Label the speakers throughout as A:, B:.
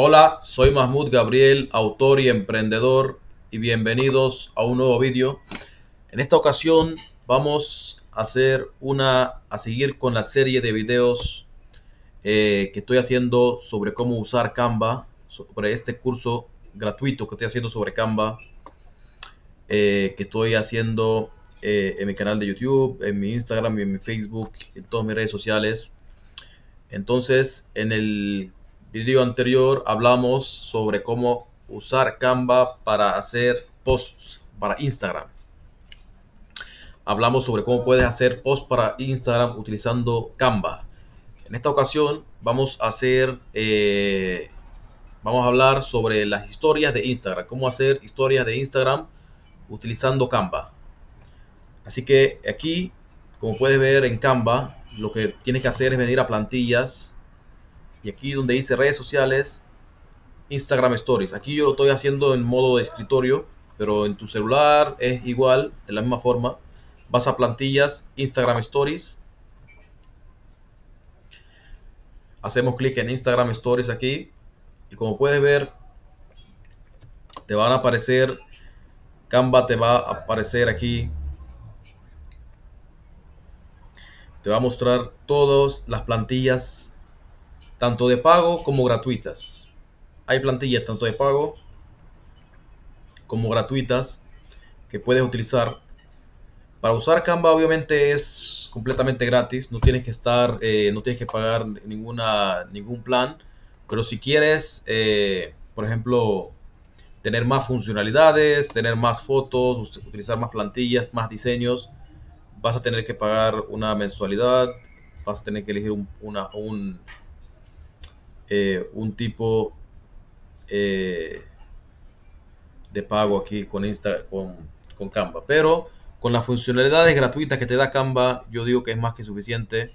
A: Hola, soy Mahmoud Gabriel, autor y emprendedor, y bienvenidos a un nuevo vídeo. En esta ocasión vamos a hacer una, a seguir con la serie de videos eh, que estoy haciendo sobre cómo usar Canva, sobre este curso gratuito que estoy haciendo sobre Canva, eh, que estoy haciendo eh, en mi canal de YouTube, en mi Instagram en mi Facebook, en todas mis redes sociales. Entonces, en el video anterior hablamos sobre cómo usar Canva para hacer posts para Instagram. Hablamos sobre cómo puedes hacer posts para Instagram utilizando Canva. En esta ocasión vamos a hacer, eh, vamos a hablar sobre las historias de Instagram, cómo hacer historias de Instagram utilizando Canva. Así que aquí, como puedes ver en Canva, lo que tienes que hacer es venir a plantillas y aquí donde dice redes sociales, Instagram Stories. Aquí yo lo estoy haciendo en modo de escritorio, pero en tu celular es igual, de la misma forma. Vas a plantillas, Instagram Stories. Hacemos clic en Instagram Stories aquí. Y como puedes ver, te van a aparecer, Canva te va a aparecer aquí te va a mostrar todas las plantillas, tanto de pago como gratuitas. Hay plantillas tanto de pago como gratuitas que puedes utilizar. Para usar Canva obviamente es completamente gratis, no tienes que estar, eh, no tienes que pagar ninguna, ningún plan, pero si quieres, eh, por ejemplo, tener más funcionalidades, tener más fotos, utilizar más plantillas, más diseños, vas a tener que pagar una mensualidad, vas a tener que elegir un, una, un, eh, un tipo eh, de pago aquí con, Insta, con, con Canva. Pero con las funcionalidades gratuitas que te da Canva, yo digo que es más que suficiente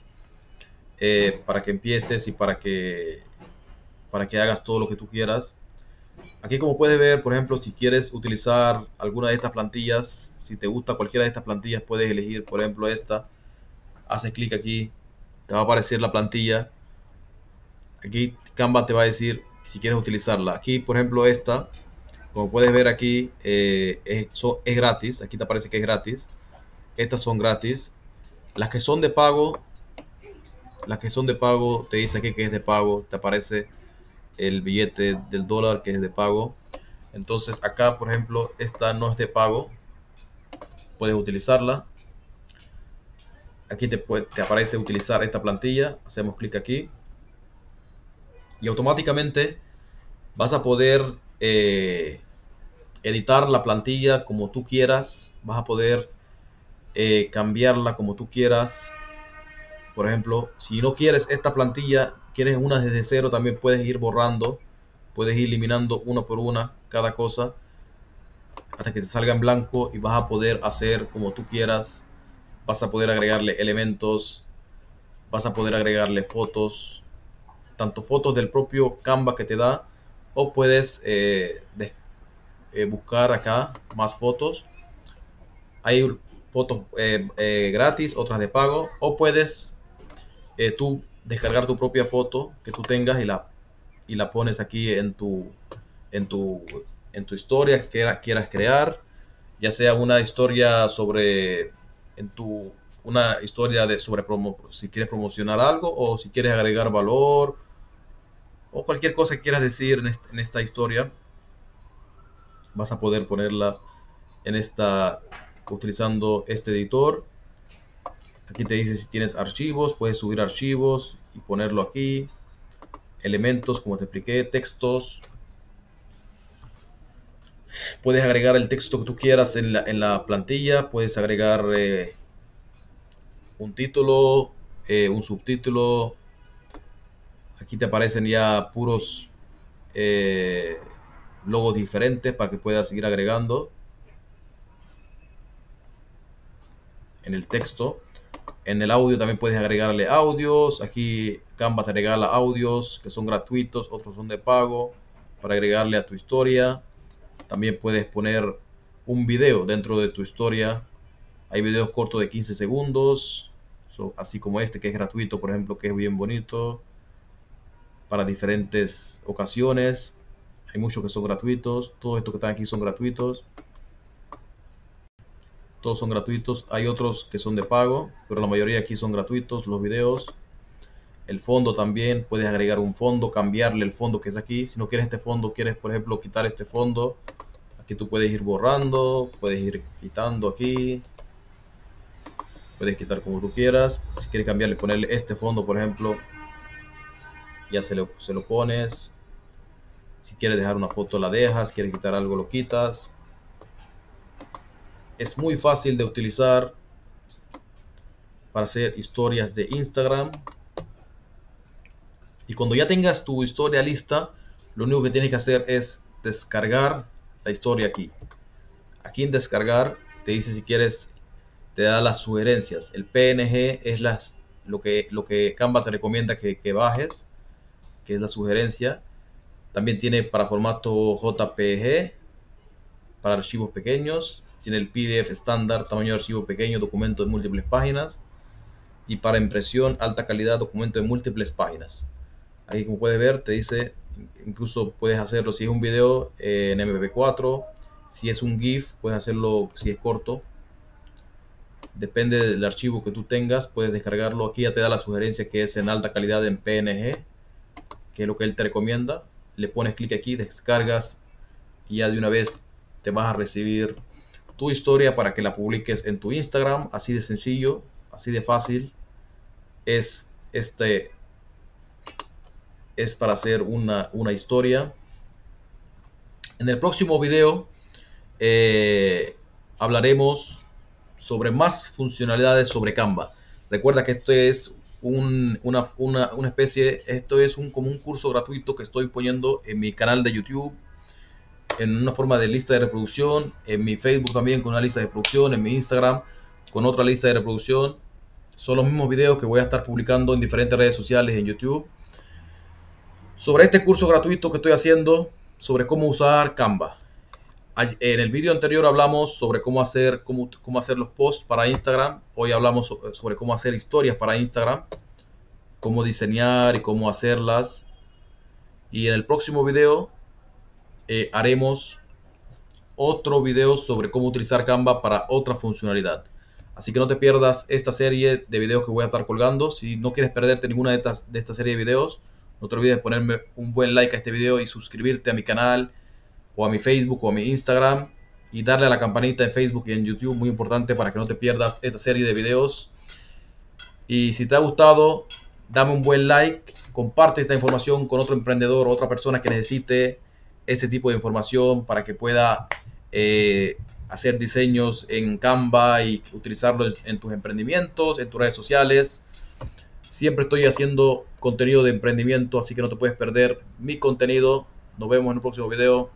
A: eh, para que empieces y para que, para que hagas todo lo que tú quieras. Aquí como puedes ver, por ejemplo, si quieres utilizar alguna de estas plantillas, si te gusta cualquiera de estas plantillas, puedes elegir, por ejemplo, esta. Haces clic aquí, te va a aparecer la plantilla. Aquí Canva te va a decir si quieres utilizarla. Aquí, por ejemplo, esta, como puedes ver aquí, eh, es, es gratis. Aquí te aparece que es gratis. Estas son gratis. Las que son de pago, las que son de pago, te dice aquí que es de pago, te aparece el billete del dólar que es de pago. Entonces acá, por ejemplo, esta no es de pago. Puedes utilizarla. Aquí te, te aparece utilizar esta plantilla. Hacemos clic aquí. Y automáticamente vas a poder eh, editar la plantilla como tú quieras. Vas a poder eh, cambiarla como tú quieras. Por ejemplo, si no quieres esta plantilla, quieres una desde cero, también puedes ir borrando, puedes ir eliminando una por una cada cosa hasta que te salga en blanco y vas a poder hacer como tú quieras. Vas a poder agregarle elementos, vas a poder agregarle fotos, tanto fotos del propio Canva que te da, o puedes eh, eh, buscar acá más fotos. Hay fotos eh, gratis, otras de pago, o puedes tú descargar tu propia foto que tú tengas y la, y la pones aquí en tu, en tu, en tu historia que quieras, quieras crear, ya sea una historia sobre, en tu, una historia de sobre promo, si quieres promocionar algo o si quieres agregar valor o cualquier cosa que quieras decir en, esta historia, vas a poder ponerla en esta utilizando este editor Aquí te dice si tienes archivos, puedes subir archivos y ponerlo aquí. Elementos, como te expliqué, textos. Puedes agregar el texto que tú quieras en la, plantilla. Puedes agregar eh, un título, eh, un subtítulo. Aquí te aparecen ya puros eh, logos diferentes para que puedas seguir agregando en el texto. En el audio también puedes agregarle audios. Aquí Canva te regala audios que son gratuitos, otros son de pago para agregarle a tu historia. También puedes poner un video dentro de tu historia. Hay videos cortos de 15 segundos, así como este que es gratuito, por ejemplo, que es bien bonito. para diferentes ocasiones. Hay muchos que son gratuitos. Todos estos que están aquí son gratuitos. Todos son gratuitos. Hay otros que son de pago, pero la mayoría aquí son gratuitos. Los videos. El fondo también. Puedes agregar un fondo, cambiarle el fondo que es aquí. Si no quieres este fondo, quieres, por ejemplo, quitar este fondo. Aquí tú puedes ir borrando. Puedes ir quitando aquí. Puedes quitar como tú quieras. Si quieres cambiarle, ponerle este fondo, por ejemplo. Ya se lo, se lo pones. Si quieres dejar una foto, la dejas. Quieres quitar algo, lo quitas. Es muy fácil de utilizar para hacer historias de Instagram. Y cuando ya tengas tu historia lista, lo único que tienes que hacer es descargar la historia aquí. Aquí en descargar te dice si quieres, te da las sugerencias. El PNG es lo, que, lo Canva te recomienda que, bajes, que es la sugerencia también tiene para formato JPG, para archivos pequeños. Tiene el PDF estándar, tamaño de archivo pequeño, documento de múltiples páginas. Y para impresión, alta calidad, documento de múltiples páginas. Aquí como puedes ver, te dice, incluso puedes hacerlo si es un video en MP4. Si es un GIF, puedes hacerlo si es corto. Depende del archivo que tú tengas, puedes descargarlo. Aquí ya te da la sugerencia que es en alta calidad en PNG, que es lo que él te recomienda le pones clic aquí, descargas y ya de una vez te vas a recibir tu historia para que la publiques en tu Instagram, así de sencillo, así de fácil. Es este es para hacer una, historia. En el próximo video eh, hablaremos sobre más funcionalidades sobre Canva. Recuerda que esto es una, una, especie, esto es un, como un curso gratuito que estoy poniendo en mi canal de YouTube, en una forma de lista de reproducción, en mi Facebook también con una lista de reproducción, en mi Instagram con otra lista de reproducción. Son los mismos videos que voy a estar publicando en diferentes redes sociales en YouTube. Sobre este curso gratuito que estoy haciendo, sobre cómo usar Canva. En el video anterior hablamos sobre cómo hacer, cómo, cómo hacer los posts para Instagram. Hoy hablamos sobre cómo hacer historias para Instagram, cómo diseñar y cómo hacerlas. Y en el próximo video eh, haremos otro video sobre cómo utilizar Canva para otra funcionalidad. Así que no te pierdas esta serie de videos que voy a estar colgando. Si no quieres perderte ninguna de estas de esta serie de videos, no te olvides de ponerme un buen like a este video y suscribirte a mi canal o a mi Facebook o a mi Instagram y darle a la campanita en Facebook y en YouTube, muy importante para que no te pierdas esta serie de videos. Y si te ha gustado, dame un buen like, comparte esta información con otro emprendedor o otra persona que necesite este tipo de información para que pueda eh, hacer diseños en Canva y utilizarlo en tus emprendimientos, en tus redes sociales. Siempre estoy haciendo contenido de emprendimiento, así que no te puedes perder mi contenido. Nos vemos en un próximo video.